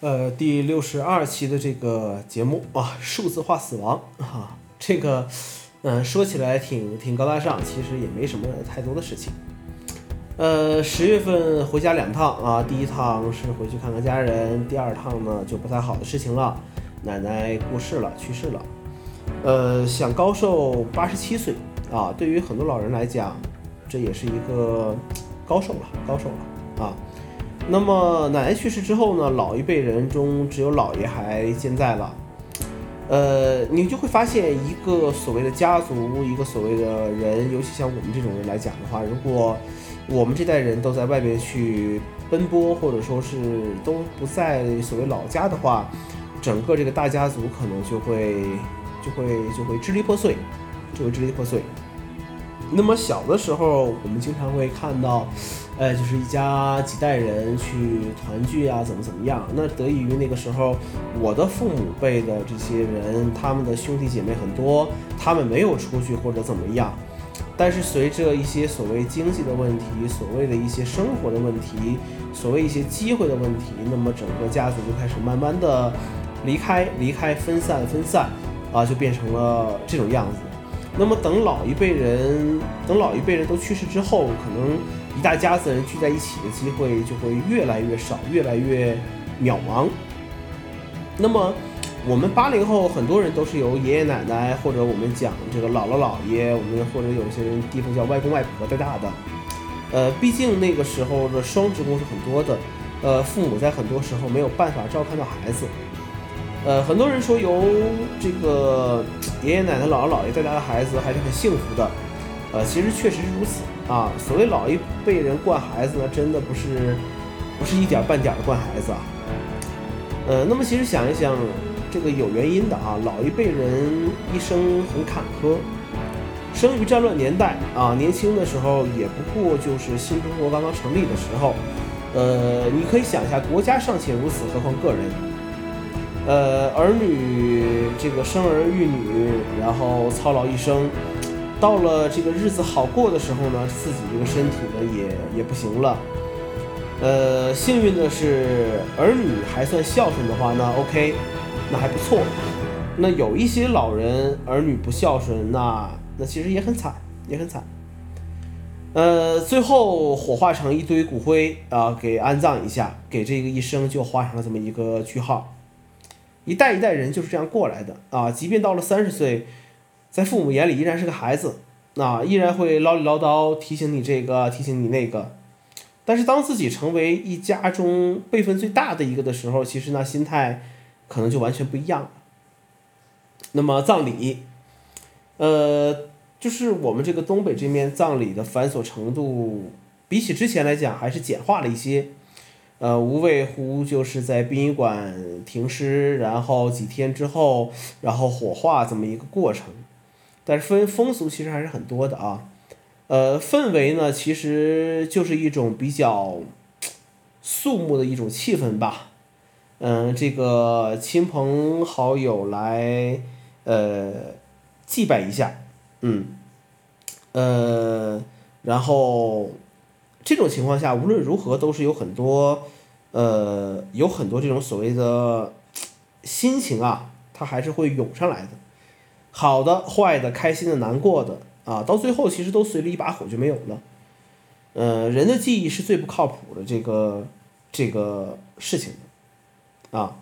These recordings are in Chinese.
呃，第六十二期的这个节目啊，数字化死亡啊，这个，嗯，说起来挺挺高大上，其实也没什么太多的事情。呃，十月份回家两趟啊，第一趟是回去看看家人，第二趟呢就不太好的事情了，奶奶过世了，去世了。呃，享高寿八十七岁啊，对于很多老人来讲，这也是一个高寿了，高寿了啊。那么奶奶去世之后呢，老一辈人中只有姥爷还健在了。呃，你就会发现一个所谓的家族，一个所谓的人，尤其像我们这种人来讲的话，如果我们这代人都在外边去奔波，或者说是都不在所谓老家的话，整个这个大家族可能就会就会就会支离破碎，就会支离破碎。那么小的时候，我们经常会看到。呃，就是一家几代人去团聚啊，怎么怎么样？那得益于那个时候，我的父母辈的这些人，他们的兄弟姐妹很多，他们没有出去或者怎么样。但是随着一些所谓经济的问题，所谓的一些生活的问题，所谓一些机会的问题，那么整个家族就开始慢慢的离开，离开，分散，分散，啊，就变成了这种样子。那么等老一辈人，等老一辈人都去世之后，可能。一大家子人聚在一起的机会就会越来越少，越来越渺茫。那么，我们八零后很多人都是由爷爷奶奶或者我们讲这个姥姥姥爷，我们或者有些人地方叫外公外婆带大的。呃，毕竟那个时候的双职工是很多的，呃，父母在很多时候没有办法照看到孩子。呃，很多人说由这个爷爷奶奶、姥姥姥爷带大的孩子还是很幸福的。呃，其实确实是如此啊。所谓老一辈人惯孩子呢，真的不是不是一点半点的惯孩子啊。呃，那么其实想一想，这个有原因的啊。老一辈人一生很坎坷，生于战乱年代啊，年轻的时候也不过就是新中国刚刚成立的时候。呃，你可以想一下，国家尚且如此，何况个人？呃，儿女这个生儿育女，然后操劳一生。到了这个日子好过的时候呢，自己这个身体呢也也不行了。呃，幸运的是儿女还算孝顺的话，那 OK，那还不错。那有一些老人儿女不孝顺，那那其实也很惨，也很惨。呃，最后火化成一堆骨灰啊，给安葬一下，给这个一生就画上了这么一个句号。一代一代人就是这样过来的啊，即便到了三十岁。在父母眼里依然是个孩子，啊，依然会唠里唠叨，提醒你这个，提醒你那个。但是当自己成为一家中辈分最大的一个的时候，其实那心态可能就完全不一样了。那么葬礼，呃，就是我们这个东北这面葬礼的繁琐程度，比起之前来讲还是简化了一些。呃，无外乎就是在殡仪馆停尸，然后几天之后，然后火化这么一个过程。但是风风俗其实还是很多的啊，呃，氛围呢其实就是一种比较肃穆的一种气氛吧，嗯，这个亲朋好友来呃祭拜一下，嗯，呃，然后这种情况下无论如何都是有很多呃有很多这种所谓的心情啊，它还是会涌上来的。好的、坏的、开心的、难过的啊，到最后其实都随着一把火就没有了。呃，人的记忆是最不靠谱的这个这个事情啊。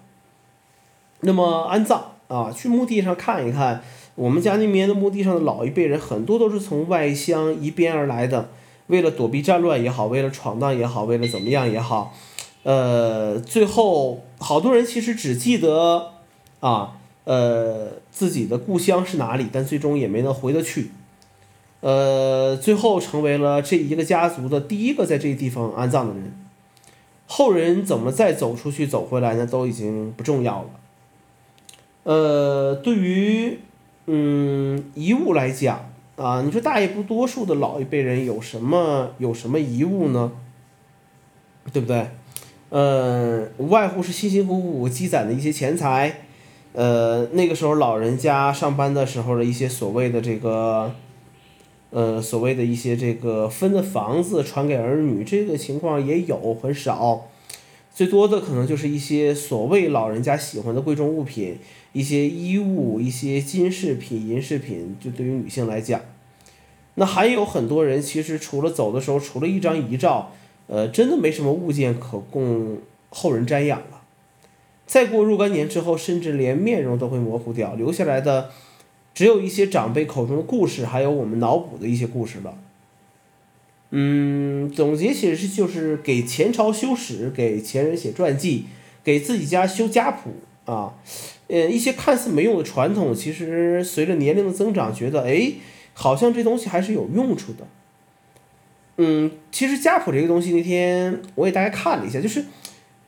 那么安葬啊，去墓地上看一看，我们家那边的墓地上的老一辈人很多都是从外乡移边而来的，为了躲避战乱也好，为了闯荡也好，为了怎么样也好，呃，最后好多人其实只记得啊。呃，自己的故乡是哪里？但最终也没能回得去。呃，最后成为了这一个家族的第一个在这个地方安葬的人。后人怎么再走出去、走回来呢？都已经不重要了。呃，对于嗯遗物来讲啊，你说大爷不多数的老一辈人有什么有什么遗物呢？对不对？呃，无外乎是辛辛苦苦积攒的一些钱财。呃，那个时候老人家上班的时候的一些所谓的这个，呃，所谓的一些这个分的房子传给儿女，这个情况也有很少。最多的可能就是一些所谓老人家喜欢的贵重物品，一些衣物、一些金饰品、银饰品，就对于女性来讲。那还有很多人，其实除了走的时候，除了一张遗照，呃，真的没什么物件可供后人瞻仰了。再过若干年之后，甚至连面容都会模糊掉，留下来的只有一些长辈口中的故事，还有我们脑补的一些故事了。嗯，总结其实就是给前朝修史，给前人写传记，给自己家修家谱啊。呃，一些看似没用的传统，其实随着年龄的增长，觉得哎。好像这东西还是有用处的，嗯，其实家谱这个东西，那天我给大家看了一下，就是，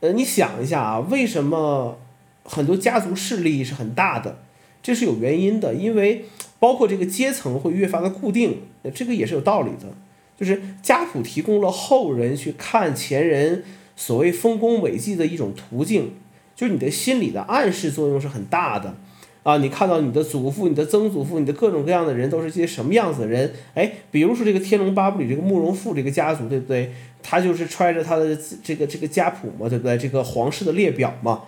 呃，你想一下啊，为什么很多家族势力是很大的？这是有原因的，因为包括这个阶层会越发的固定，这个也是有道理的，就是家谱提供了后人去看前人所谓丰功伟绩的一种途径，就是你的心理的暗示作用是很大的。啊，你看到你的祖父、你的曾祖父、你的各种各样的人都是些什么样子的人？哎，比如说这个《天龙八部》里这个慕容复这个家族，对不对？他就是揣着他的这个这个家谱嘛，对不对？这个皇室的列表嘛，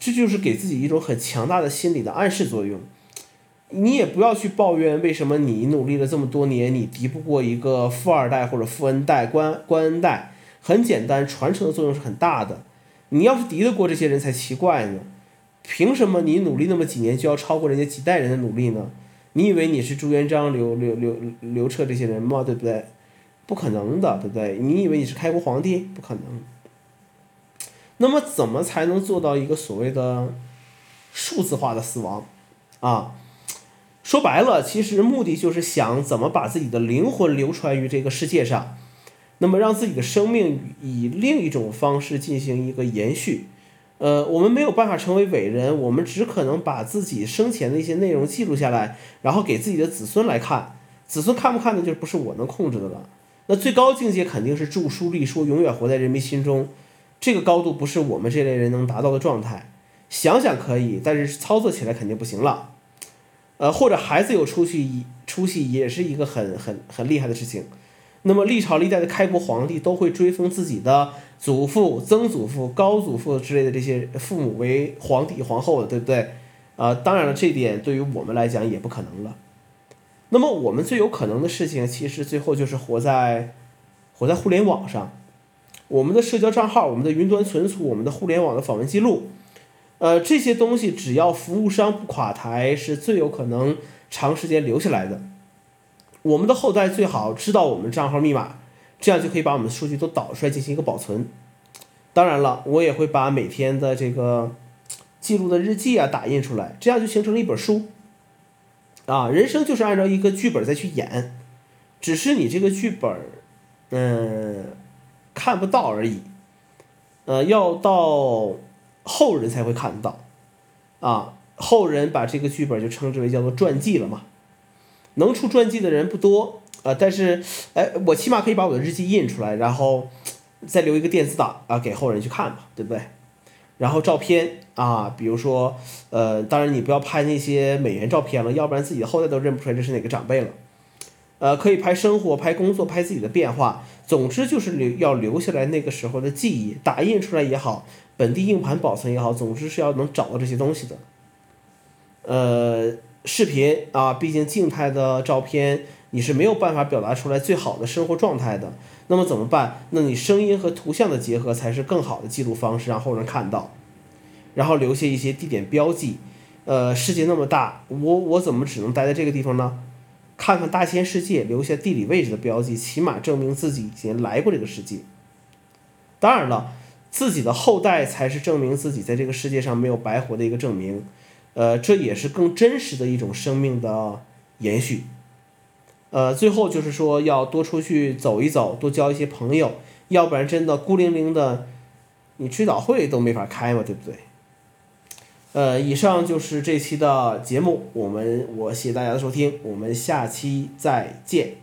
这就是给自己一种很强大的心理的暗示作用。你也不要去抱怨为什么你努力了这么多年，你敌不过一个富二代或者富恩代、官官恩代。很简单，传承的作用是很大的。你要是敌得过这些人才奇怪呢。凭什么你努力那么几年就要超过人家几代人的努力呢？你以为你是朱元璋、刘刘刘刘彻这些人吗？对不对？不可能的，对不对？你以为你是开国皇帝？不可能。那么怎么才能做到一个所谓的数字化的死亡？啊，说白了，其实目的就是想怎么把自己的灵魂流传于这个世界上，那么让自己的生命以另一种方式进行一个延续。呃，我们没有办法成为伟人，我们只可能把自己生前的一些内容记录下来，然后给自己的子孙来看。子孙看不看的，就不是我能控制的了。那最高境界肯定是著书立说，永远活在人民心中。这个高度不是我们这类人能达到的状态。想想可以，但是操作起来肯定不行了。呃，或者孩子有出息，出息也是一个很很很厉害的事情。那么历朝历代的开国皇帝都会追封自己的。祖父、曾祖父、高祖父之类的这些父母为皇帝、皇后的，对不对？啊，当然了，这点对于我们来讲也不可能了。那么我们最有可能的事情，其实最后就是活在活在互联网上，我们的社交账号、我们的云端存储、我们的互联网的访问记录，呃，这些东西只要服务商不垮台，是最有可能长时间留下来的。我们的后代最好知道我们账号密码。这样就可以把我们的数据都导出来进行一个保存。当然了，我也会把每天的这个记录的日记啊打印出来，这样就形成了一本书。啊，人生就是按照一个剧本再去演，只是你这个剧本，嗯，看不到而已。呃，要到后人才会看到。啊，后人把这个剧本就称之为叫做传记了嘛。能出传记的人不多。啊，但是，哎，我起码可以把我的日记印出来，然后再留一个电子档啊，给后人去看嘛，对不对？然后照片啊，比如说，呃，当然你不要拍那些美颜照片了，要不然自己的后代都认不出来这是哪个长辈了。呃，可以拍生活、拍工作、拍自己的变化，总之就是留要留下来那个时候的记忆，打印出来也好，本地硬盘保存也好，总之是要能找到这些东西的。呃，视频啊，毕竟静态的照片。你是没有办法表达出来最好的生活状态的，那么怎么办？那你声音和图像的结合才是更好的记录方式，让后人看到，然后留下一些地点标记。呃，世界那么大，我我怎么只能待在这个地方呢？看看大千世界，留下地理位置的标记，起码证明自己以前来过这个世界。当然了，自己的后代才是证明自己在这个世界上没有白活的一个证明。呃，这也是更真实的一种生命的延续。呃，最后就是说要多出去走一走，多交一些朋友，要不然真的孤零零的，你追悼会都没法开嘛，对不对？呃，以上就是这期的节目，我们我谢谢大家的收听，我们下期再见。